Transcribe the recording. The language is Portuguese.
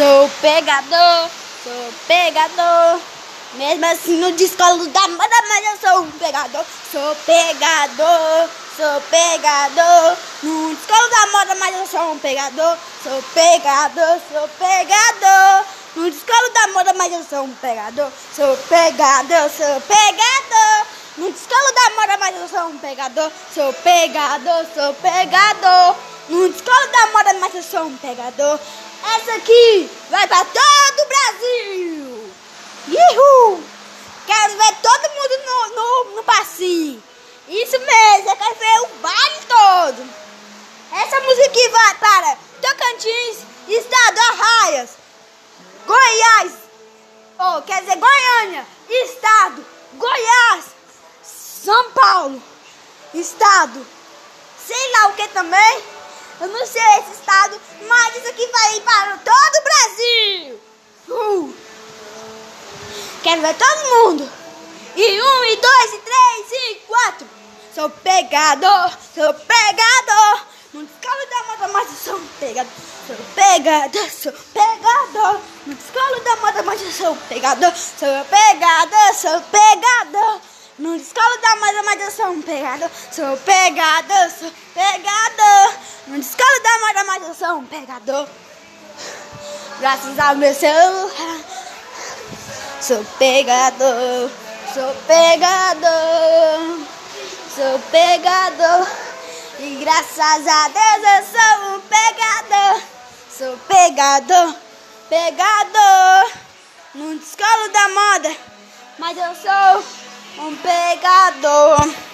Sou pegador, sou pegador. Mesmo assim no descolo da moda, mas eu sou um pegador. Sou pegador, sou pegador. No descolo da moda, mas eu sou um pegador. Sou pegador, sou pegador. No descolo da moda, mas eu sou um pegador. Sou pegador, sou pegador. No descolo da moda, mas eu sou um pegador. Sou pegador, sou pegador. No descolo da moda, mas eu sou um pegador. Essa aqui vai pra todo o Brasil. Uhul! Quero ver todo mundo no, no, no passinho. Isso mesmo, eu quero ver o baile todo. Essa aqui vai para Tocantins, Estado Arraias, Goiás, oh, quer dizer Goiânia, Estado, Goiás, São Paulo, Estado, sei lá o que também. Eu não sei esse estado, mas isso aqui vai para todo o Brasil. Uh. Quero ver todo mundo. E um, e dois, e três, e quatro. Sou pegador, sou pegador. Não descalo da moda, mas eu sou pegador. Sou pegador, sou pegador. Não descalo da moda, mas eu sou pegador. Sou pegador, sou pegador. Não descolo da moda, mas eu sou pegador. Sou pegador, sou pegador. Não descolo da moda, mas eu sou um pegador. Graças ao meu celular. Sou pegador, sou pegador, sou pegador. E graças a Deus eu sou um pegador. Sou pegador, pegador. Não descolo da moda, mas eu sou um pegador.